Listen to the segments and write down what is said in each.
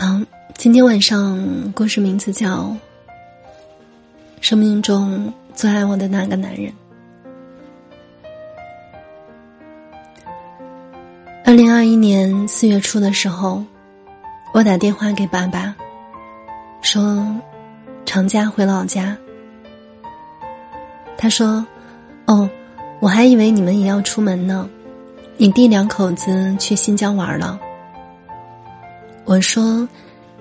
嗯，今天晚上故事名字叫《生命中最爱我的那个男人》。二零二一年四月初的时候，我打电话给爸爸，说长假回老家。他说：“哦，我还以为你们也要出门呢，你弟两口子去新疆玩了。”我说：“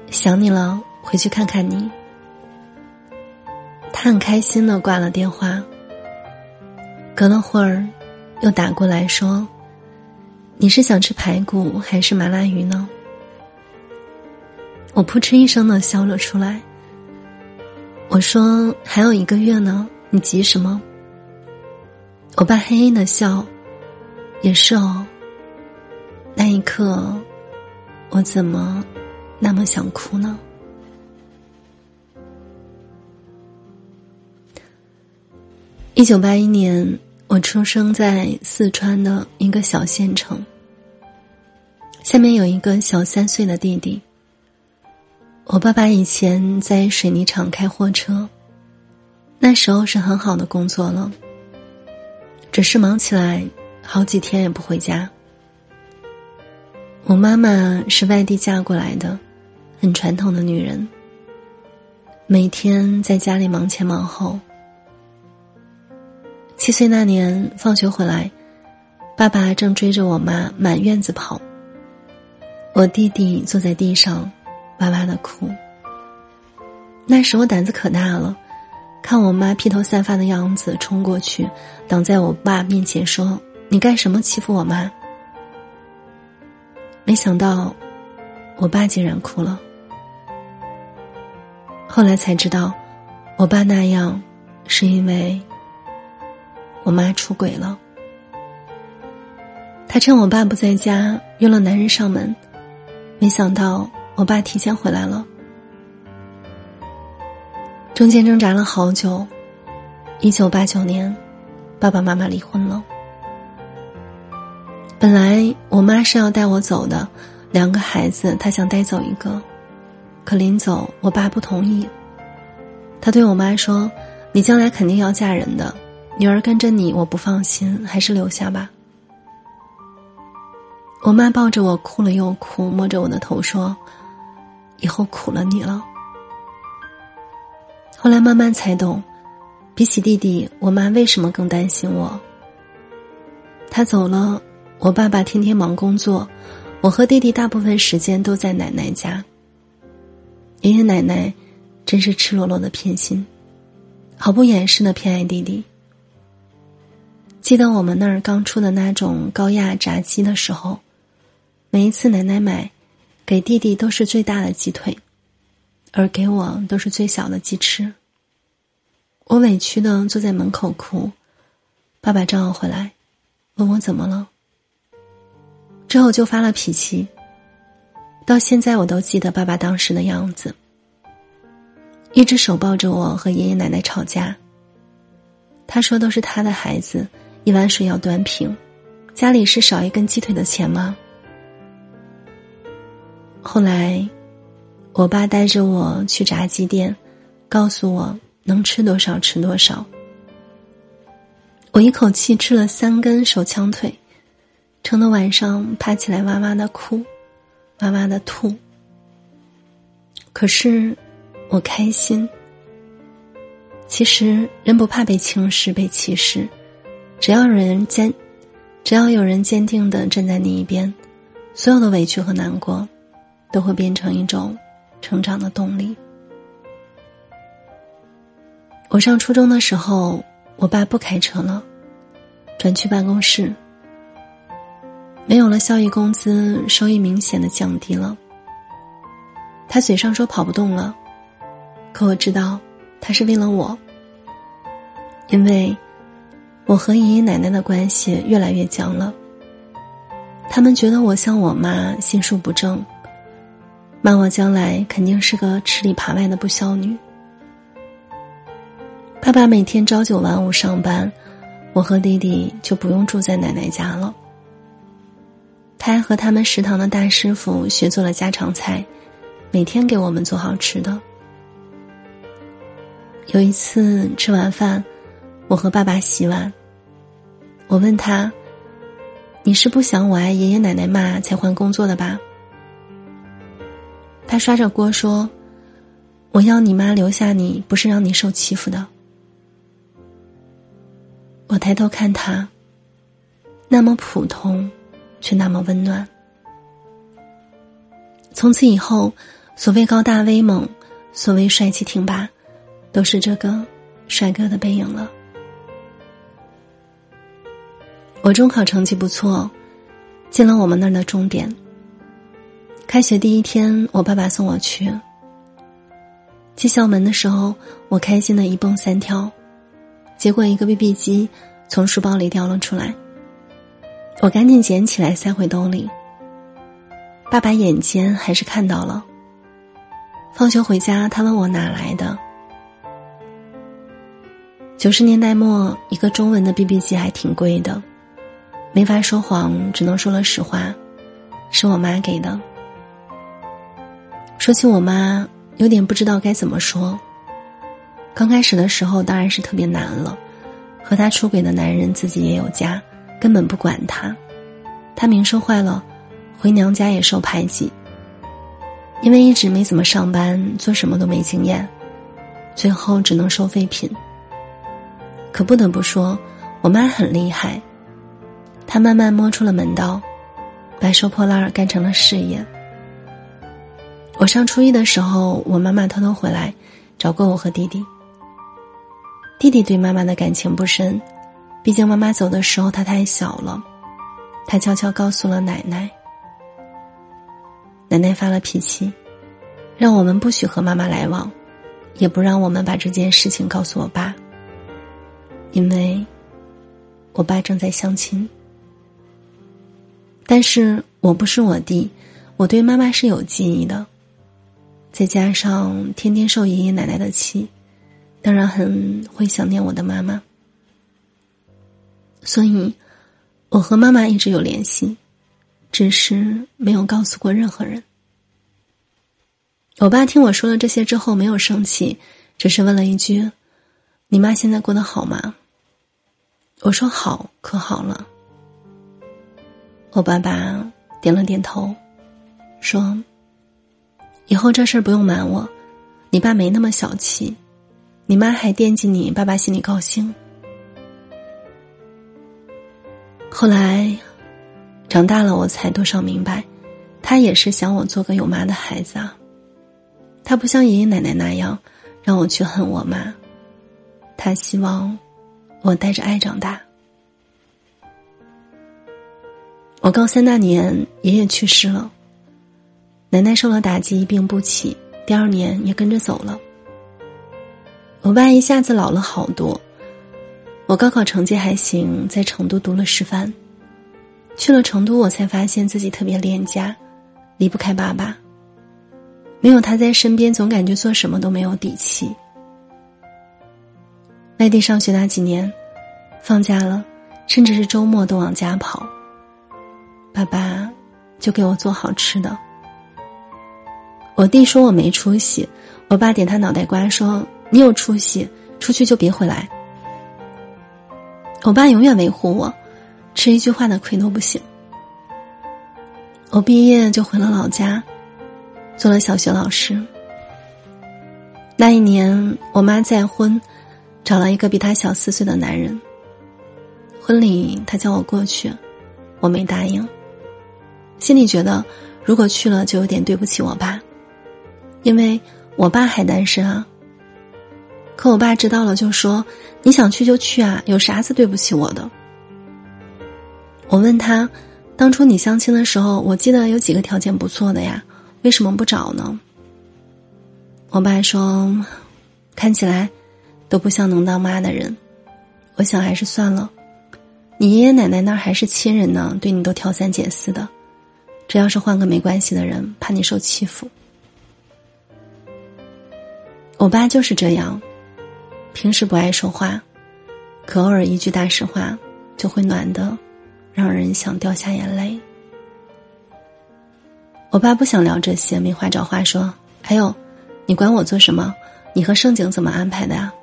想你了，回去看看你。”他很开心的挂了电话。隔了会儿，又打过来说。你是想吃排骨还是麻辣鱼呢？我扑哧一声的笑了出来。我说还有一个月呢，你急什么？我爸嘿嘿的笑，也是哦。那一刻，我怎么那么想哭呢？一九八一年。我出生在四川的一个小县城，下面有一个小三岁的弟弟。我爸爸以前在水泥厂开货车，那时候是很好的工作了，只是忙起来好几天也不回家。我妈妈是外地嫁过来的，很传统的女人，每天在家里忙前忙后。七岁那年，放学回来，爸爸正追着我妈满院子跑。我弟弟坐在地上，哇哇的哭。那时我胆子可大了，看我妈披头散发的样子，冲过去挡在我爸面前说：“你干什么欺负我妈？”没想到，我爸竟然哭了。后来才知道，我爸那样，是因为。我妈出轨了，他趁我爸不在家约了男人上门，没想到我爸提前回来了。中间挣扎了好久，一九八九年，爸爸妈妈离婚了。本来我妈是要带我走的，两个孩子她想带走一个，可临走我爸不同意。他对我妈说：“你将来肯定要嫁人的。”女儿跟着你，我不放心，还是留下吧。我妈抱着我哭了又哭，摸着我的头说：“以后苦了你了。”后来慢慢才懂，比起弟弟，我妈为什么更担心我。他走了，我爸爸天天忙工作，我和弟弟大部分时间都在奶奶家。爷爷奶奶真是赤裸裸的偏心，毫不掩饰的偏爱弟弟。记得我们那儿刚出的那种高压炸鸡的时候，每一次奶奶买，给弟弟都是最大的鸡腿，而给我都是最小的鸡翅。我委屈的坐在门口哭，爸爸正好回来，问我怎么了。之后就发了脾气，到现在我都记得爸爸当时的样子，一只手抱着我和爷爷奶奶吵架。他说都是他的孩子。一碗水要端平，家里是少一根鸡腿的钱吗？后来，我爸带着我去炸鸡店，告诉我能吃多少吃多少。我一口气吃了三根手枪腿，撑得晚上爬起来哇哇的哭，哇哇的吐。可是，我开心。其实，人不怕被轻视、被歧视。只要人坚，只要有人坚定的站在你一边，所有的委屈和难过，都会变成一种成长的动力。我上初中的时候，我爸不开车了，转去办公室，没有了效益工资，收益明显的降低了。他嘴上说跑不动了，可我知道，他是为了我，因为。我和爷爷奶奶的关系越来越僵了。他们觉得我像我妈心术不正，骂我将来肯定是个吃里扒外的不孝女。爸爸每天朝九晚五上班，我和弟弟就不用住在奶奶家了。他还和他们食堂的大师傅学做了家常菜，每天给我们做好吃的。有一次吃完饭，我和爸爸洗碗，我问他：“你是不想我挨爷爷奶奶骂才换工作的吧？”他刷着锅说：“我要你妈留下你，不是让你受欺负的。”我抬头看他，那么普通，却那么温暖。从此以后，所谓高大威猛，所谓帅气挺拔，都是这个帅哥的背影了。我中考成绩不错，进了我们那儿的重点。开学第一天，我爸爸送我去。进校门的时候，我开心的一蹦三跳，结果一个 BB 机从书包里掉了出来，我赶紧捡起来塞回兜里。爸爸眼尖，还是看到了。放学回家，他问我哪来的。九十年代末，一个中文的 BB 机还挺贵的，没法说谎，只能说了实话，是我妈给的。说起我妈，有点不知道该怎么说。刚开始的时候，当然是特别难了，和他出轨的男人自己也有家，根本不管他，他名声坏了。回娘家也受排挤，因为一直没怎么上班，做什么都没经验，最后只能收废品。可不得不说，我妈很厉害，她慢慢摸出了门道，把收破烂儿干成了事业。我上初一的时候，我妈妈偷偷回来找过我和弟弟。弟弟对妈妈的感情不深，毕竟妈妈走的时候他太小了，他悄悄告诉了奶奶。奶奶发了脾气，让我们不许和妈妈来往，也不让我们把这件事情告诉我爸，因为我爸正在相亲。但是我不是我弟，我对妈妈是有记忆的，再加上天天受爷爷奶奶的气，当然很会想念我的妈妈，所以我和妈妈一直有联系。只是没有告诉过任何人。我爸听我说了这些之后，没有生气，只是问了一句：“你妈现在过得好吗？”我说：“好，可好了。”我爸爸点了点头，说：“以后这事儿不用瞒我，你爸没那么小气，你妈还惦记你，爸爸心里高兴。”后来。长大了，我才多少明白，他也是想我做个有妈的孩子啊。他不像爷爷奶奶那样让我去恨我妈，他希望我带着爱长大。我高三那年，爷爷去世了，奶奶受了打击，一病不起，第二年也跟着走了。我爸一下子老了好多。我高考成绩还行，在成都读了师范。去了成都，我才发现自己特别恋家，离不开爸爸。没有他在身边，总感觉做什么都没有底气。外地上学那几年，放假了，甚至是周末都往家跑。爸爸就给我做好吃的。我弟说我没出息，我爸点他脑袋瓜说：“你有出息，出去就别回来。”我爸永远维护我。吃一句话的亏都不行。我毕业就回了老家，做了小学老师。那一年，我妈再婚，找了一个比她小四岁的男人。婚礼她叫我过去，我没答应，心里觉得如果去了就有点对不起我爸，因为我爸还单身啊。可我爸知道了就说：“你想去就去啊，有啥子对不起我的？”我问他：“当初你相亲的时候，我记得有几个条件不错的呀，为什么不找呢？”我爸说：“看起来都不像能当妈的人，我想还是算了。你爷爷奶奶那儿还是亲人呢，对你都挑三拣四的，这要是换个没关系的人，怕你受欺负。”我爸就是这样，平时不爱说话，可偶尔一句大实话就会暖的。让人想掉下眼泪。我爸不想聊这些，没话找话说。还有，你管我做什么？你和盛景怎么安排的呀？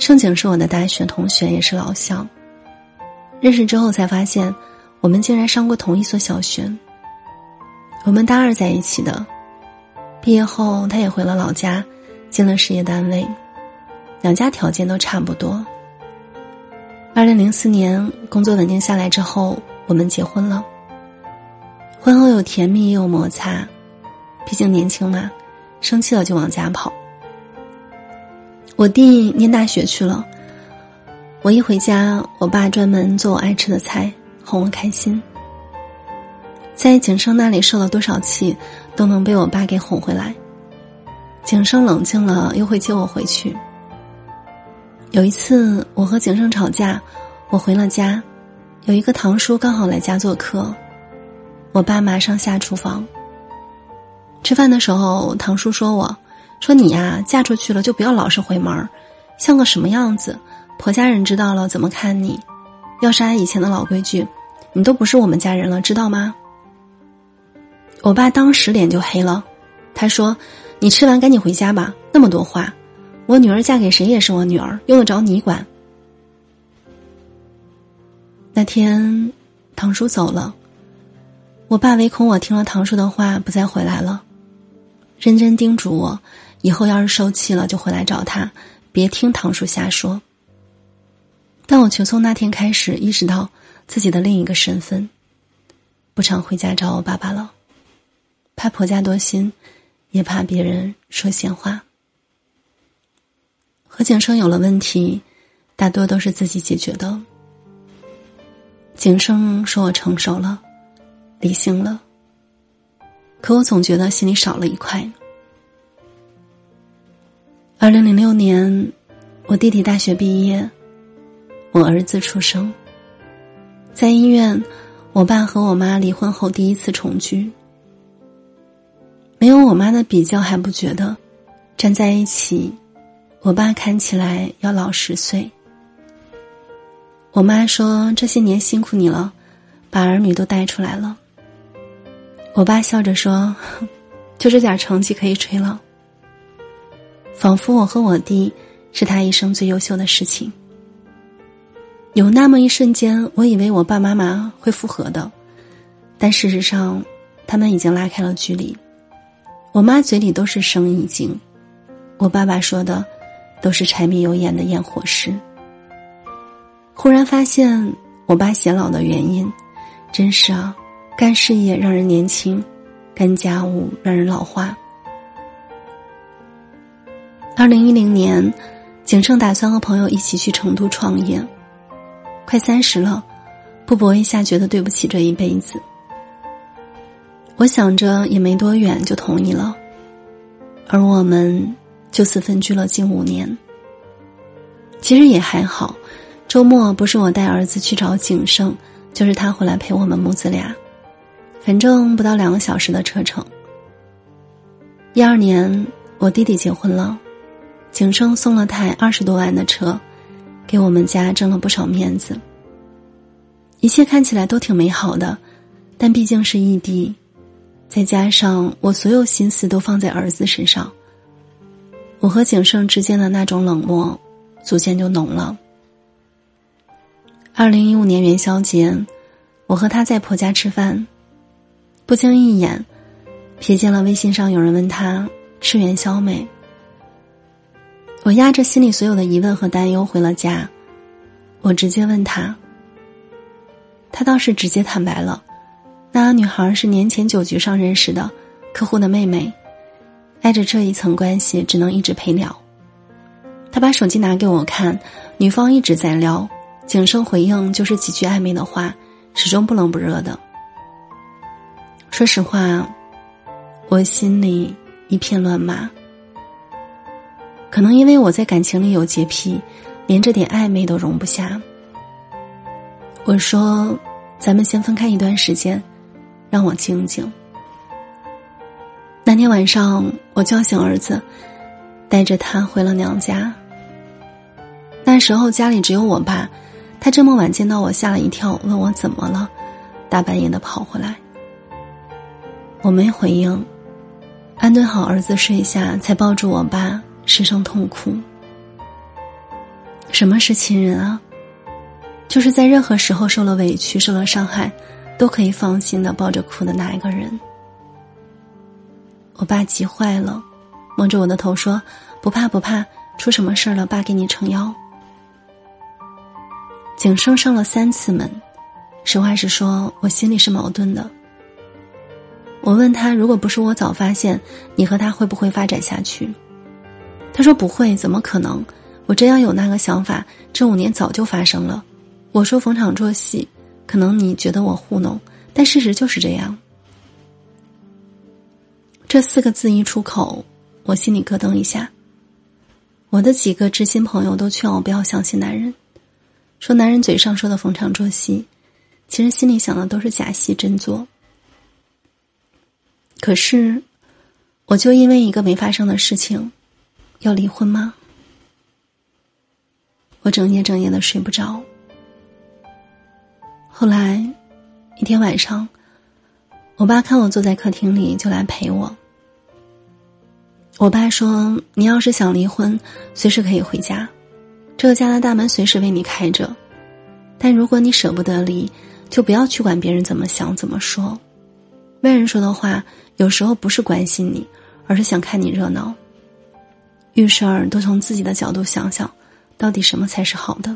盛景是我的大学同学，也是老乡。认识之后才发现，我们竟然上过同一所小学。我们大二在一起的，毕业后他也回了老家，进了事业单位，两家条件都差不多。二零零四年工作稳定下来之后，我们结婚了。婚后有甜蜜也有摩擦，毕竟年轻嘛，生气了就往家跑。我弟念大学去了，我一回家，我爸专门做我爱吃的菜，哄我开心。在景生那里受了多少气，都能被我爸给哄回来。景生冷静了，又会接我回去。有一次，我和景生吵架，我回了家，有一个堂叔刚好来家做客，我爸马上下厨房。吃饭的时候，堂叔说我。说你呀，嫁出去了就不要老是回门儿，像个什么样子？婆家人知道了怎么看你？要是按以前的老规矩，你都不是我们家人了，知道吗？我爸当时脸就黑了，他说：“你吃完赶紧回家吧，那么多话，我女儿嫁给谁也是我女儿，用得着你管？”那天，堂叔走了，我爸唯恐我听了堂叔的话不再回来了，认真叮嘱我。以后要是受气了，就回来找他，别听堂叔瞎说。但我却从那天开始意识到自己的另一个身份，不常回家找我爸爸了，怕婆家多心，也怕别人说闲话。和景生有了问题，大多都是自己解决的。景生说我成熟了，理性了，可我总觉得心里少了一块。二零零六年，我弟弟大学毕业，我儿子出生。在医院，我爸和我妈离婚后第一次重聚。没有我妈的比较还不觉得，站在一起，我爸看起来要老十岁。我妈说：“这些年辛苦你了，把儿女都带出来了。”我爸笑着说：“ 就这点成绩可以吹了。”仿佛我和我弟是他一生最优秀的事情。有那么一瞬间，我以为我爸妈妈会复合的，但事实上，他们已经拉开了距离。我妈嘴里都是生意经，我爸爸说的都是柴米油盐的验货师。忽然发现，我爸显老的原因，真是啊，干事业让人年轻，干家务让人老化。二零一零年，景胜打算和朋友一起去成都创业。快三十了，不搏一下觉得对不起这一辈子。我想着也没多远就同意了，而我们就此分居了近五年。其实也还好，周末不是我带儿子去找景胜，就是他回来陪我们母子俩，反正不到两个小时的车程。一二年，我弟弟结婚了。景胜送了台二十多万的车，给我们家挣了不少面子。一切看起来都挺美好的，但毕竟是异地，再加上我所有心思都放在儿子身上，我和景胜之间的那种冷漠，逐渐就浓了。二零一五年元宵节，我和他在婆家吃饭，不经意眼，瞥见了微信上有人问他吃元宵没。我压着心里所有的疑问和担忧回了家，我直接问他，他倒是直接坦白了，那女孩是年前酒局上认识的客户的妹妹，挨着这一层关系只能一直陪聊。他把手机拿给我看，女方一直在聊，景生回应就是几句暧昧的话，始终不冷不热的。说实话，我心里一片乱麻。可能因为我在感情里有洁癖，连这点暧昧都容不下。我说：“咱们先分开一段时间，让我静静。”那天晚上，我叫醒儿子，带着他回了娘家。那时候家里只有我爸，他这么晚见到我，吓了一跳，问我怎么了，大半夜的跑回来。我没回应，安顿好儿子睡下，才抱住我爸失声痛哭。什么是亲人啊？就是在任何时候受了委屈、受了伤害，都可以放心的抱着哭的那一个人。我爸急坏了，摸着我的头说：“不怕不怕，出什么事儿了？爸给你撑腰。”景生上了三次门，实话实说，我心里是矛盾的。我问他：“如果不是我早发现，你和他会不会发展下去？”他说：“不会，怎么可能？我真要有那个想法，这五年早就发生了。”我说：“逢场作戏，可能你觉得我糊弄，但事实就是这样。”这四个字一出口，我心里咯噔一下。我的几个知心朋友都劝我不要相信男人，说男人嘴上说的逢场作戏，其实心里想的都是假戏真做。可是，我就因为一个没发生的事情，要离婚吗？我整夜整夜的睡不着。后来，一天晚上，我爸看我坐在客厅里，就来陪我。我爸说：“你要是想离婚，随时可以回家，这个家的大门随时为你开着。但如果你舍不得离，就不要去管别人怎么想怎么说。外人说的话，有时候不是关心你，而是想看你热闹。遇事儿都从自己的角度想想，到底什么才是好的。”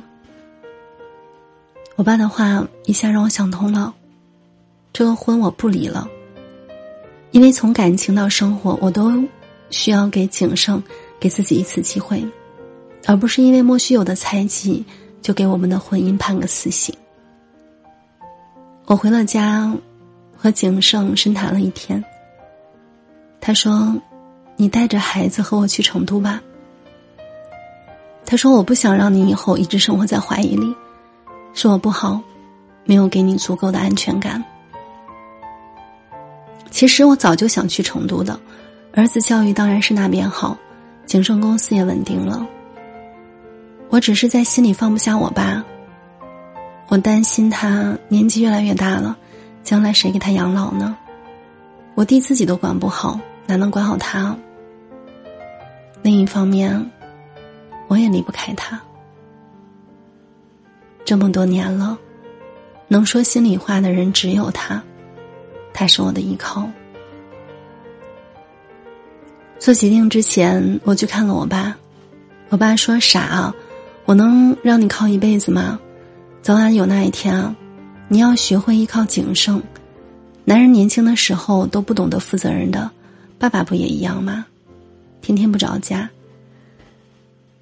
我爸的话一下让我想通了，这个婚我不离了，因为从感情到生活，我都。需要给景胜给自己一次机会，而不是因为莫须有的猜忌就给我们的婚姻判个死刑。我回了家，和景胜深谈了一天。他说：“你带着孩子和我去成都吧。”他说：“我不想让你以后一直生活在怀疑里，是我不好，没有给你足够的安全感。其实我早就想去成都的。”儿子教育当然是那边好，景盛公司也稳定了。我只是在心里放不下我爸，我担心他年纪越来越大了，将来谁给他养老呢？我弟自己都管不好，哪能管好他？另一方面，我也离不开他。这么多年了，能说心里话的人只有他，他是我的依靠。做决定之前，我去看了我爸。我爸说：“傻，我能让你靠一辈子吗？早晚有那一天啊！你要学会依靠谨慎。男人年轻的时候都不懂得负责任的，爸爸不也一样吗？天天不着家。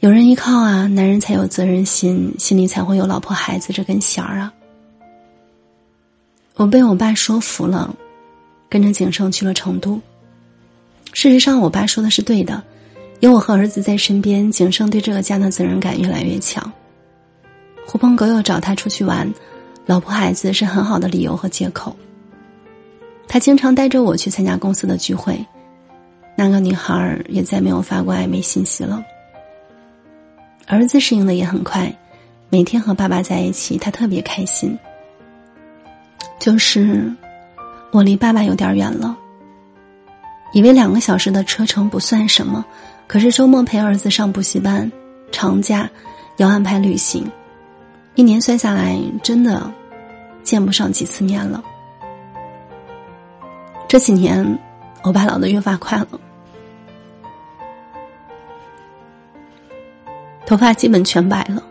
有人依靠啊，男人才有责任心，心里才会有老婆孩子这根弦儿啊。”我被我爸说服了，跟着景胜去了成都。事实上，我爸说的是对的，有我和儿子在身边，景胜对这个家的责任感越来越强。狐朋狗友找他出去玩，老婆孩子是很好的理由和借口。他经常带着我去参加公司的聚会，那个女孩也再没有发过暧昧信息了。儿子适应的也很快，每天和爸爸在一起，他特别开心。就是我离爸爸有点远了。以为两个小时的车程不算什么，可是周末陪儿子上补习班，长假要安排旅行，一年算下来真的见不上几次面了。这几年，我爸老的越发快了，头发基本全白了，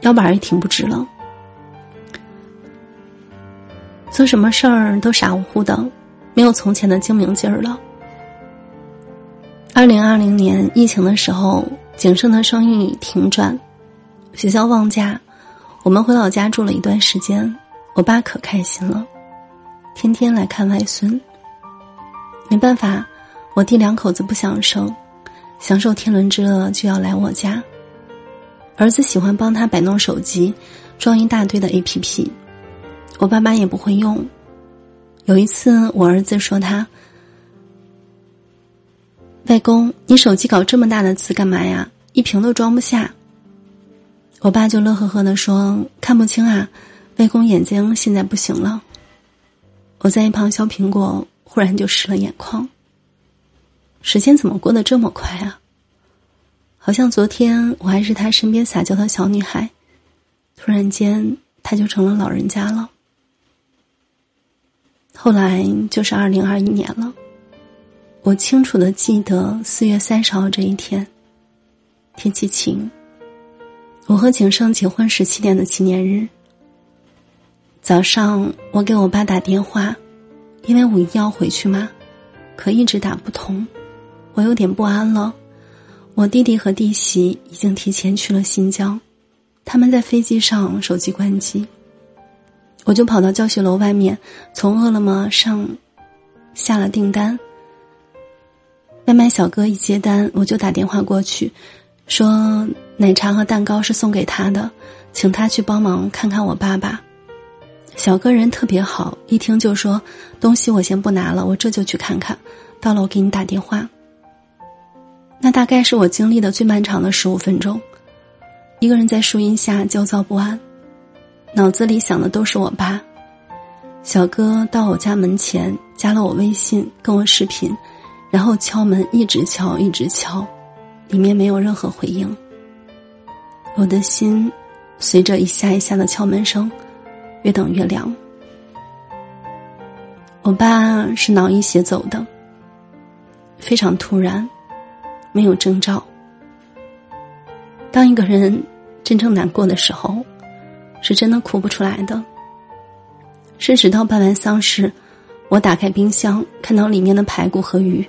腰板也挺不直了。做什么事儿都傻乎乎的，没有从前的精明劲儿了。二零二零年疫情的时候，景盛的生意停转，学校放假，我们回老家住了一段时间。我爸可开心了，天天来看外孙。没办法，我弟两口子不想生，享受天伦之乐就要来我家。儿子喜欢帮他摆弄手机，装一大堆的 A P P。我爸妈也不会用。有一次，我儿子说他：“外公，你手机搞这么大的字干嘛呀？一屏都装不下。”我爸就乐呵呵的说：“看不清啊，外公眼睛现在不行了。”我在一旁削苹果，忽然就湿了眼眶。时间怎么过得这么快啊？好像昨天我还是他身边撒娇的小女孩，突然间他就成了老人家了。后来就是二零二一年了，我清楚的记得四月三十号这一天，天气晴。我和景胜结婚十七年的纪念日。早上我给我爸打电话，因为五一要回去嘛，可一直打不通，我有点不安了。我弟弟和弟媳已经提前去了新疆，他们在飞机上手机关机。我就跑到教学楼外面，从饿了么上下了订单。外卖小哥一接单，我就打电话过去，说奶茶和蛋糕是送给他的，请他去帮忙看看我爸爸。小哥人特别好，一听就说东西我先不拿了，我这就去看看，到了我给你打电话。那大概是我经历的最漫长的十五分钟，一个人在树荫下焦躁不安，脑子里想的都是我爸。小哥到我家门前加了我微信，跟我视频，然后敲门，一直敲，一直敲，里面没有任何回应。我的心随着一下一下的敲门声，越等越凉。我爸是脑溢血走的，非常突然。没有征兆。当一个人真正难过的时候，是真的哭不出来的。是直到办完丧事，我打开冰箱，看到里面的排骨和鱼，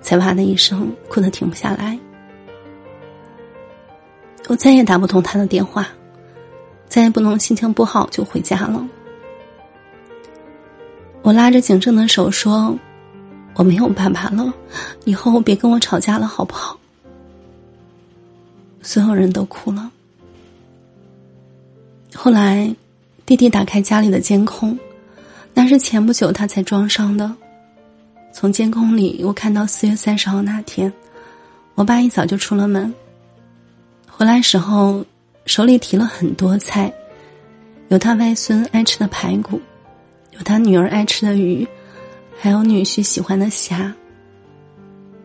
才哇的一声哭得停不下来。我再也打不通他的电话，再也不能心情不好就回家了。我拉着景正的手说。我没有爸爸了，以后别跟我吵架了，好不好？所有人都哭了。后来，弟弟打开家里的监控，那是前不久他才装上的。从监控里，我看到四月三十号那天，我爸一早就出了门。回来时候，手里提了很多菜，有他外孙爱吃的排骨，有他女儿爱吃的鱼。还有女婿喜欢的虾。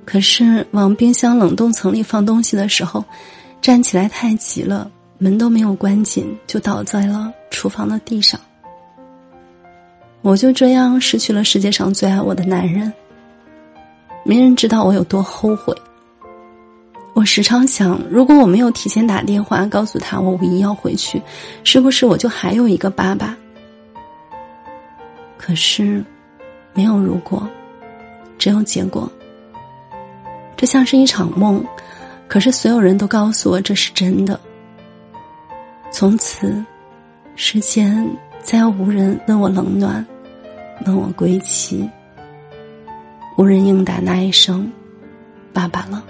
可是往冰箱冷冻层里放东西的时候，站起来太急了，门都没有关紧，就倒在了厨房的地上。我就这样失去了世界上最爱我的男人。没人知道我有多后悔。我时常想，如果我没有提前打电话告诉他我五一要回去，是不是我就还有一个爸爸？可是。没有如果，只有结果。这像是一场梦，可是所有人都告诉我这是真的。从此，世间再无人问我冷暖，问我归期，无人应答那一声“爸爸”了。